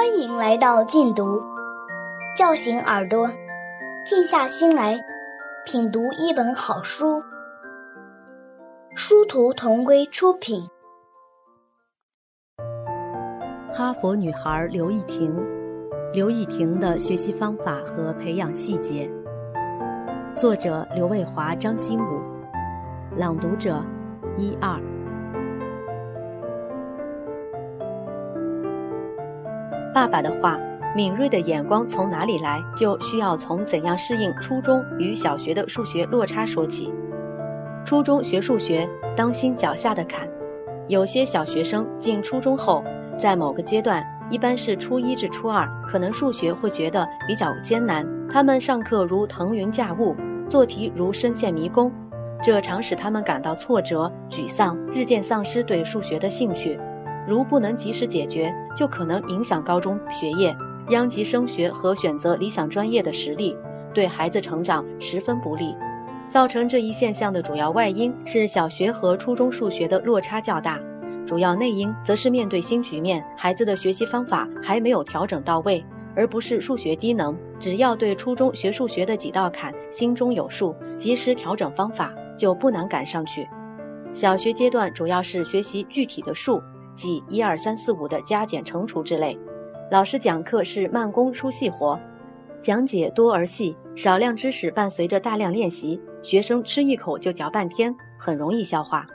欢迎来到静读，叫醒耳朵，静下心来品读一本好书。殊途同归出品。哈佛女孩刘亦婷，刘亦婷的学习方法和培养细节。作者刘卫华、张新武，朗读者一二。爸爸的话：敏锐的眼光从哪里来，就需要从怎样适应初中与小学的数学落差说起。初中学数学，当心脚下的坎。有些小学生进初中后，在某个阶段，一般是初一至初二，可能数学会觉得比较艰难。他们上课如腾云驾雾，做题如深陷迷宫，这常使他们感到挫折、沮丧，日渐丧失对数学的兴趣。如不能及时解决，就可能影响高中学业，殃及升学和选择理想专业的实力，对孩子成长十分不利。造成这一现象的主要外因是小学和初中数学的落差较大，主要内因则是面对新局面，孩子的学习方法还没有调整到位，而不是数学低能。只要对初中学数学的几道坎心中有数，及时调整方法，就不难赶上去。小学阶段主要是学习具体的数。即一二三四五的加减乘除之类，老师讲课是慢工出细活，讲解多而细，少量知识伴随着大量练习，学生吃一口就嚼半天，很容易消化。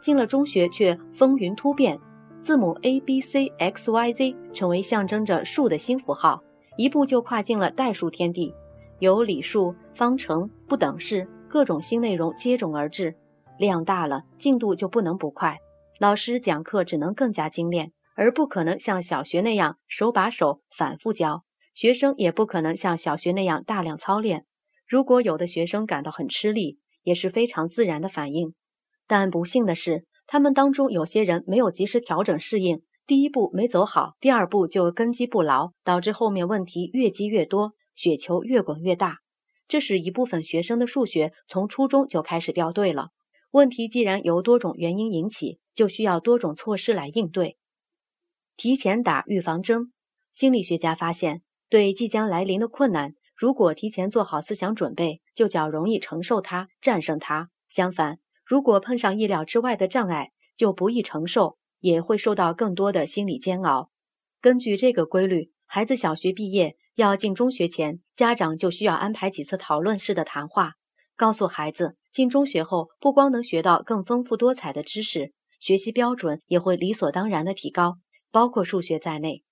进了中学却风云突变，字母 A B C X Y Z 成为象征着数的新符号，一步就跨进了代数天地，有理数、方程、不等式，各种新内容接踵而至，量大了，进度就不能不快。老师讲课只能更加精炼，而不可能像小学那样手把手反复教。学生也不可能像小学那样大量操练。如果有的学生感到很吃力，也是非常自然的反应。但不幸的是，他们当中有些人没有及时调整适应，第一步没走好，第二步就根基不牢，导致后面问题越积越多，雪球越滚越大。这使一部分学生的数学从初中就开始掉队了。问题既然由多种原因引起，就需要多种措施来应对。提前打预防针，心理学家发现，对即将来临的困难，如果提前做好思想准备，就较容易承受它、战胜它。相反，如果碰上意料之外的障碍，就不易承受，也会受到更多的心理煎熬。根据这个规律，孩子小学毕业要进中学前，家长就需要安排几次讨论式的谈话。告诉孩子，进中学后不光能学到更丰富多彩的知识，学习标准也会理所当然的提高，包括数学在内。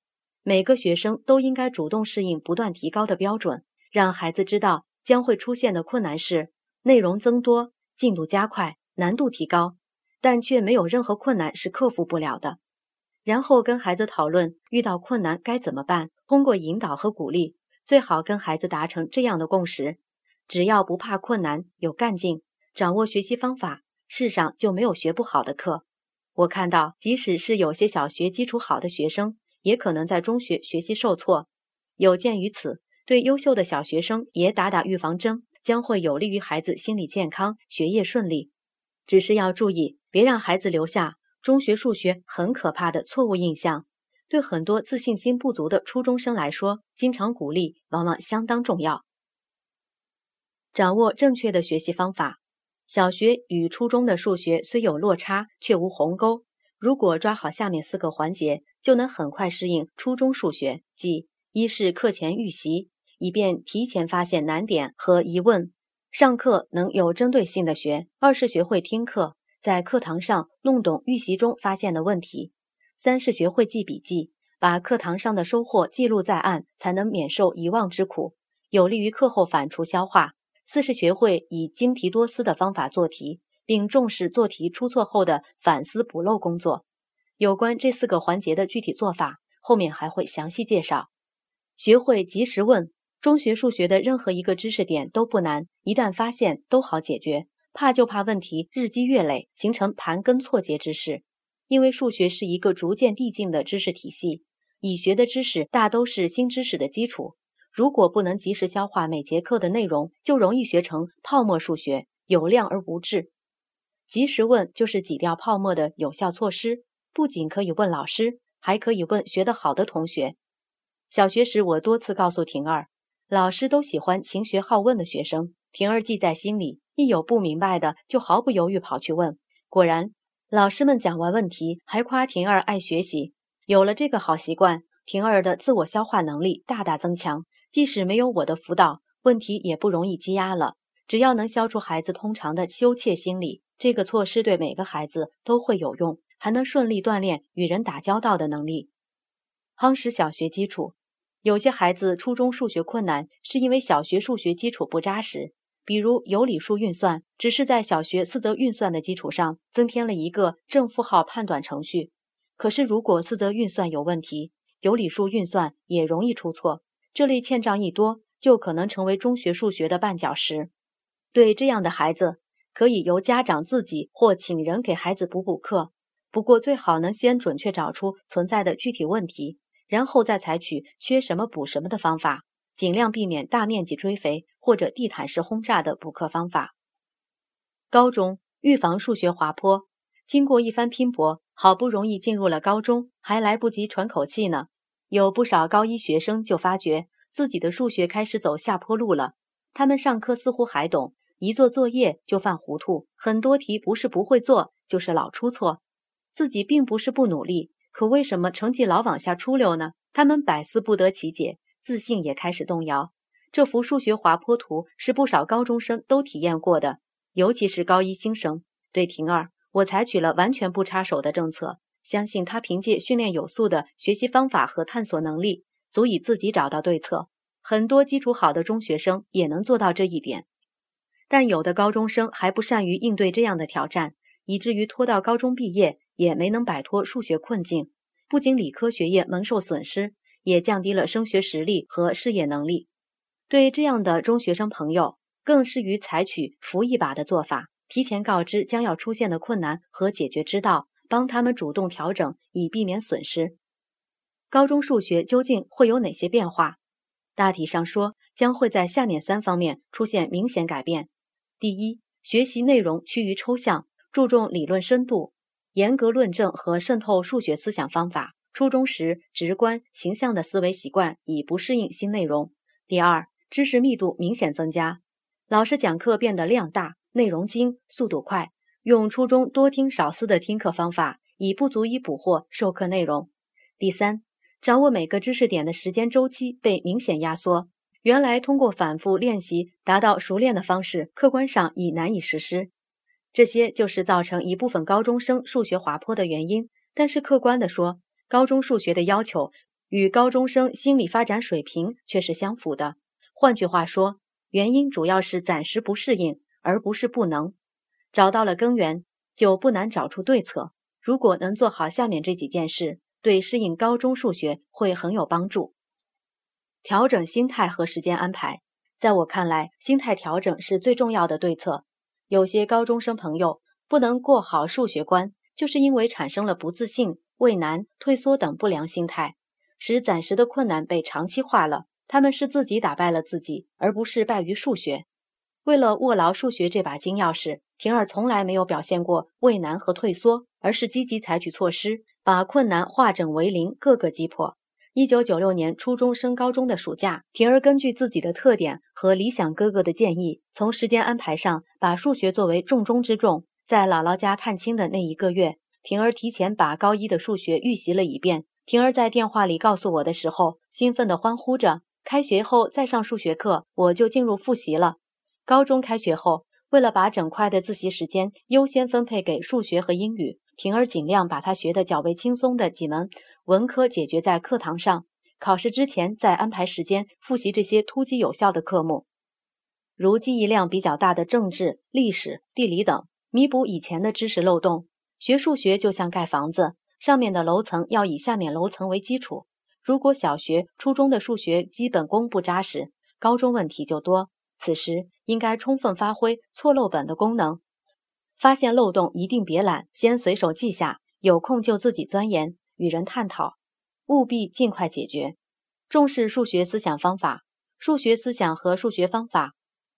每个学生都应该主动适应不断提高的标准，让孩子知道将会出现的困难是内容增多、进度加快、难度提高，但却没有任何困难是克服不了的。然后跟孩子讨论遇到困难该怎么办，通过引导和鼓励，最好跟孩子达成这样的共识。只要不怕困难，有干劲，掌握学习方法，世上就没有学不好的课。我看到，即使是有些小学基础好的学生，也可能在中学学习受挫。有鉴于此，对优秀的小学生也打打预防针，将会有利于孩子心理健康、学业顺利。只是要注意，别让孩子留下中学数学很可怕的错误印象。对很多自信心不足的初中生来说，经常鼓励往往相当重要。掌握正确的学习方法，小学与初中的数学虽有落差，却无鸿沟。如果抓好下面四个环节，就能很快适应初中数学。即一是课前预习，以便提前发现难点和疑问，上课能有针对性的学；二是学会听课，在课堂上弄懂预习中发现的问题；三是学会记笔记，把课堂上的收获记录在案，才能免受遗忘之苦，有利于课后反刍消化。四是学会以精题多思的方法做题，并重视做题出错后的反思补漏工作。有关这四个环节的具体做法，后面还会详细介绍。学会及时问，中学数学的任何一个知识点都不难，一旦发现都好解决。怕就怕问题日积月累，形成盘根错节之势。因为数学是一个逐渐递进的知识体系，已学的知识大都是新知识的基础。如果不能及时消化每节课的内容，就容易学成泡沫数学，有量而无质。及时问就是挤掉泡沫的有效措施，不仅可以问老师，还可以问学得好的同学。小学时，我多次告诉婷儿，老师都喜欢勤学好问的学生。婷儿记在心里，一有不明白的，就毫不犹豫跑去问。果然，老师们讲完问题，还夸婷儿爱学习。有了这个好习惯，婷儿的自我消化能力大大增强。即使没有我的辅导，问题也不容易积压了。只要能消除孩子通常的羞怯心理，这个措施对每个孩子都会有用，还能顺利锻炼与人打交道的能力，夯实小学基础。有些孩子初中数学困难，是因为小学数学基础不扎实。比如有理数运算，只是在小学四则运算的基础上增添了一个正负号判断程序。可是如果四则运算有问题，有理数运算也容易出错。这类欠账一多，就可能成为中学数学的绊脚石。对这样的孩子，可以由家长自己或请人给孩子补补课。不过最好能先准确找出存在的具体问题，然后再采取缺什么补什么的方法。尽量避免大面积追肥或者地毯式轰炸的补课方法。高中预防数学滑坡，经过一番拼搏，好不容易进入了高中，还来不及喘口气呢。有不少高一学生就发觉自己的数学开始走下坡路了。他们上课似乎还懂，一做作业就犯糊涂，很多题不是不会做，就是老出错。自己并不是不努力，可为什么成绩老往下出溜呢？他们百思不得其解。自信也开始动摇。这幅数学滑坡图是不少高中生都体验过的，尤其是高一新生。对婷儿，我采取了完全不插手的政策，相信他凭借训练有素的学习方法和探索能力，足以自己找到对策。很多基础好的中学生也能做到这一点，但有的高中生还不善于应对这样的挑战，以至于拖到高中毕业也没能摆脱数学困境，不仅理科学业蒙受损失。也降低了升学实力和事业能力。对这样的中学生朋友，更适于采取扶一把的做法，提前告知将要出现的困难和解决之道，帮他们主动调整，以避免损失。高中数学究竟会有哪些变化？大体上说，将会在下面三方面出现明显改变：第一，学习内容趋于抽象，注重理论深度，严格论证和渗透数学思想方法。初中时，直观形象的思维习惯已不适应新内容。第二，知识密度明显增加，老师讲课变得量大、内容精、速度快，用初中多听少思的听课方法已不足以捕获授课内容。第三，掌握每个知识点的时间周期被明显压缩，原来通过反复练习达到熟练的方式，客观上已难以实施。这些就是造成一部分高中生数学滑坡的原因。但是客观地说，高中数学的要求与高中生心理发展水平却是相符的。换句话说，原因主要是暂时不适应，而不是不能。找到了根源，就不难找出对策。如果能做好下面这几件事，对适应高中数学会很有帮助。调整心态和时间安排，在我看来，心态调整是最重要的对策。有些高中生朋友不能过好数学关，就是因为产生了不自信。畏难、退缩等不良心态，使暂时的困难被长期化了。他们是自己打败了自己，而不是败于数学。为了握牢数学这把金钥匙，婷儿从来没有表现过畏难和退缩，而是积极采取措施，把困难化整为零，各个击破。一九九六年初中升高中的暑假，婷儿根据自己的特点和理想哥哥的建议，从时间安排上把数学作为重中之重。在姥姥家探亲的那一个月。婷儿提前把高一的数学预习了一遍。婷儿在电话里告诉我的时候，兴奋地欢呼着：“开学后再上数学课，我就进入复习了。”高中开学后，为了把整块的自习时间优先分配给数学和英语，婷儿尽量把她学得较为轻松的几门文科解决在课堂上，考试之前再安排时间复习这些突击有效的科目，如记忆量比较大的政治、历史、地理等，弥补以前的知识漏洞。学数学就像盖房子，上面的楼层要以下面楼层为基础。如果小学、初中的数学基本功不扎实，高中问题就多。此时应该充分发挥错漏本的功能，发现漏洞一定别懒，先随手记下，有空就自己钻研，与人探讨，务必尽快解决。重视数学思想方法，数学思想和数学方法，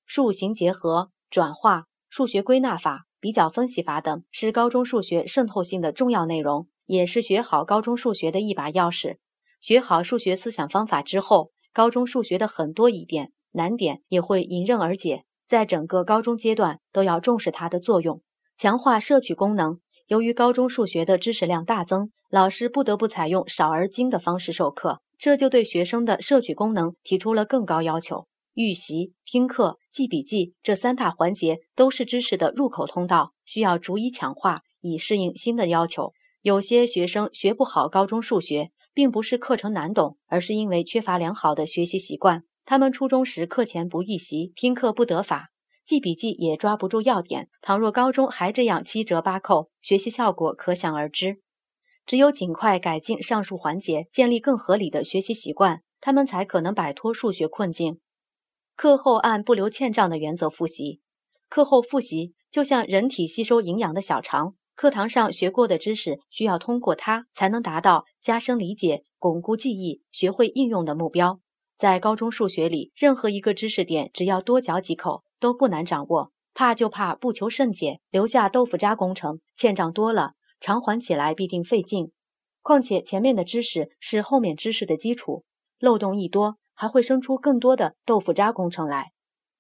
数形结合、转化、数学归纳法。比较分析法等是高中数学渗透性的重要内容，也是学好高中数学的一把钥匙。学好数学思想方法之后，高中数学的很多疑点、难点也会迎刃而解。在整个高中阶段，都要重视它的作用，强化摄取功能。由于高中数学的知识量大增，老师不得不采用少而精的方式授课，这就对学生的摄取功能提出了更高要求。预习、听课、记笔记这三大环节都是知识的入口通道，需要逐一强化，以适应新的要求。有些学生学不好高中数学，并不是课程难懂，而是因为缺乏良好的学习习惯。他们初中时课前不预习，听课不得法，记笔记也抓不住要点。倘若高中还这样七折八扣，学习效果可想而知。只有尽快改进上述环节，建立更合理的学习习惯，他们才可能摆脱数学困境。课后按不留欠账的原则复习。课后复习就像人体吸收营养的小肠，课堂上学过的知识，需要通过它才能达到加深理解、巩固记忆、学会应用的目标。在高中数学里，任何一个知识点，只要多嚼几口，都不难掌握。怕就怕不求甚解，留下豆腐渣工程，欠账多了。偿还起来必定费劲，况且前面的知识是后面知识的基础，漏洞一多，还会生出更多的豆腐渣工程来。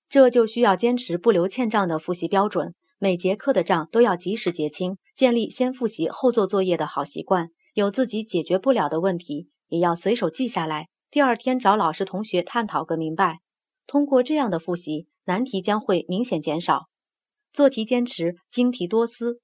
这就需要坚持不留欠账的复习标准，每节课的账都要及时结清，建立先复习后做作业的好习惯。有自己解决不了的问题，也要随手记下来，第二天找老师同学探讨个明白。通过这样的复习，难题将会明显减少。做题坚持精题多思。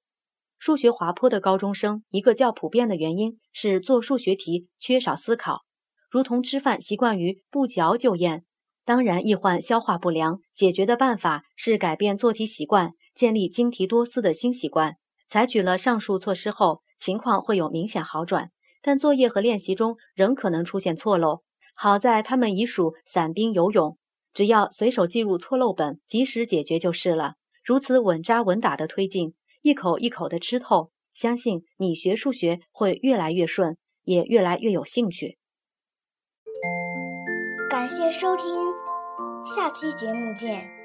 数学滑坡的高中生，一个较普遍的原因是做数学题缺少思考，如同吃饭习惯于不嚼就咽。当然，易患消化不良，解决的办法是改变做题习惯，建立精题多思的新习惯。采取了上述措施后，情况会有明显好转，但作业和练习中仍可能出现错漏。好在他们已属散兵游勇，只要随手记入错漏本，及时解决就是了。如此稳扎稳打的推进。一口一口的吃透，相信你学数学会越来越顺，也越来越有兴趣。感谢收听，下期节目见。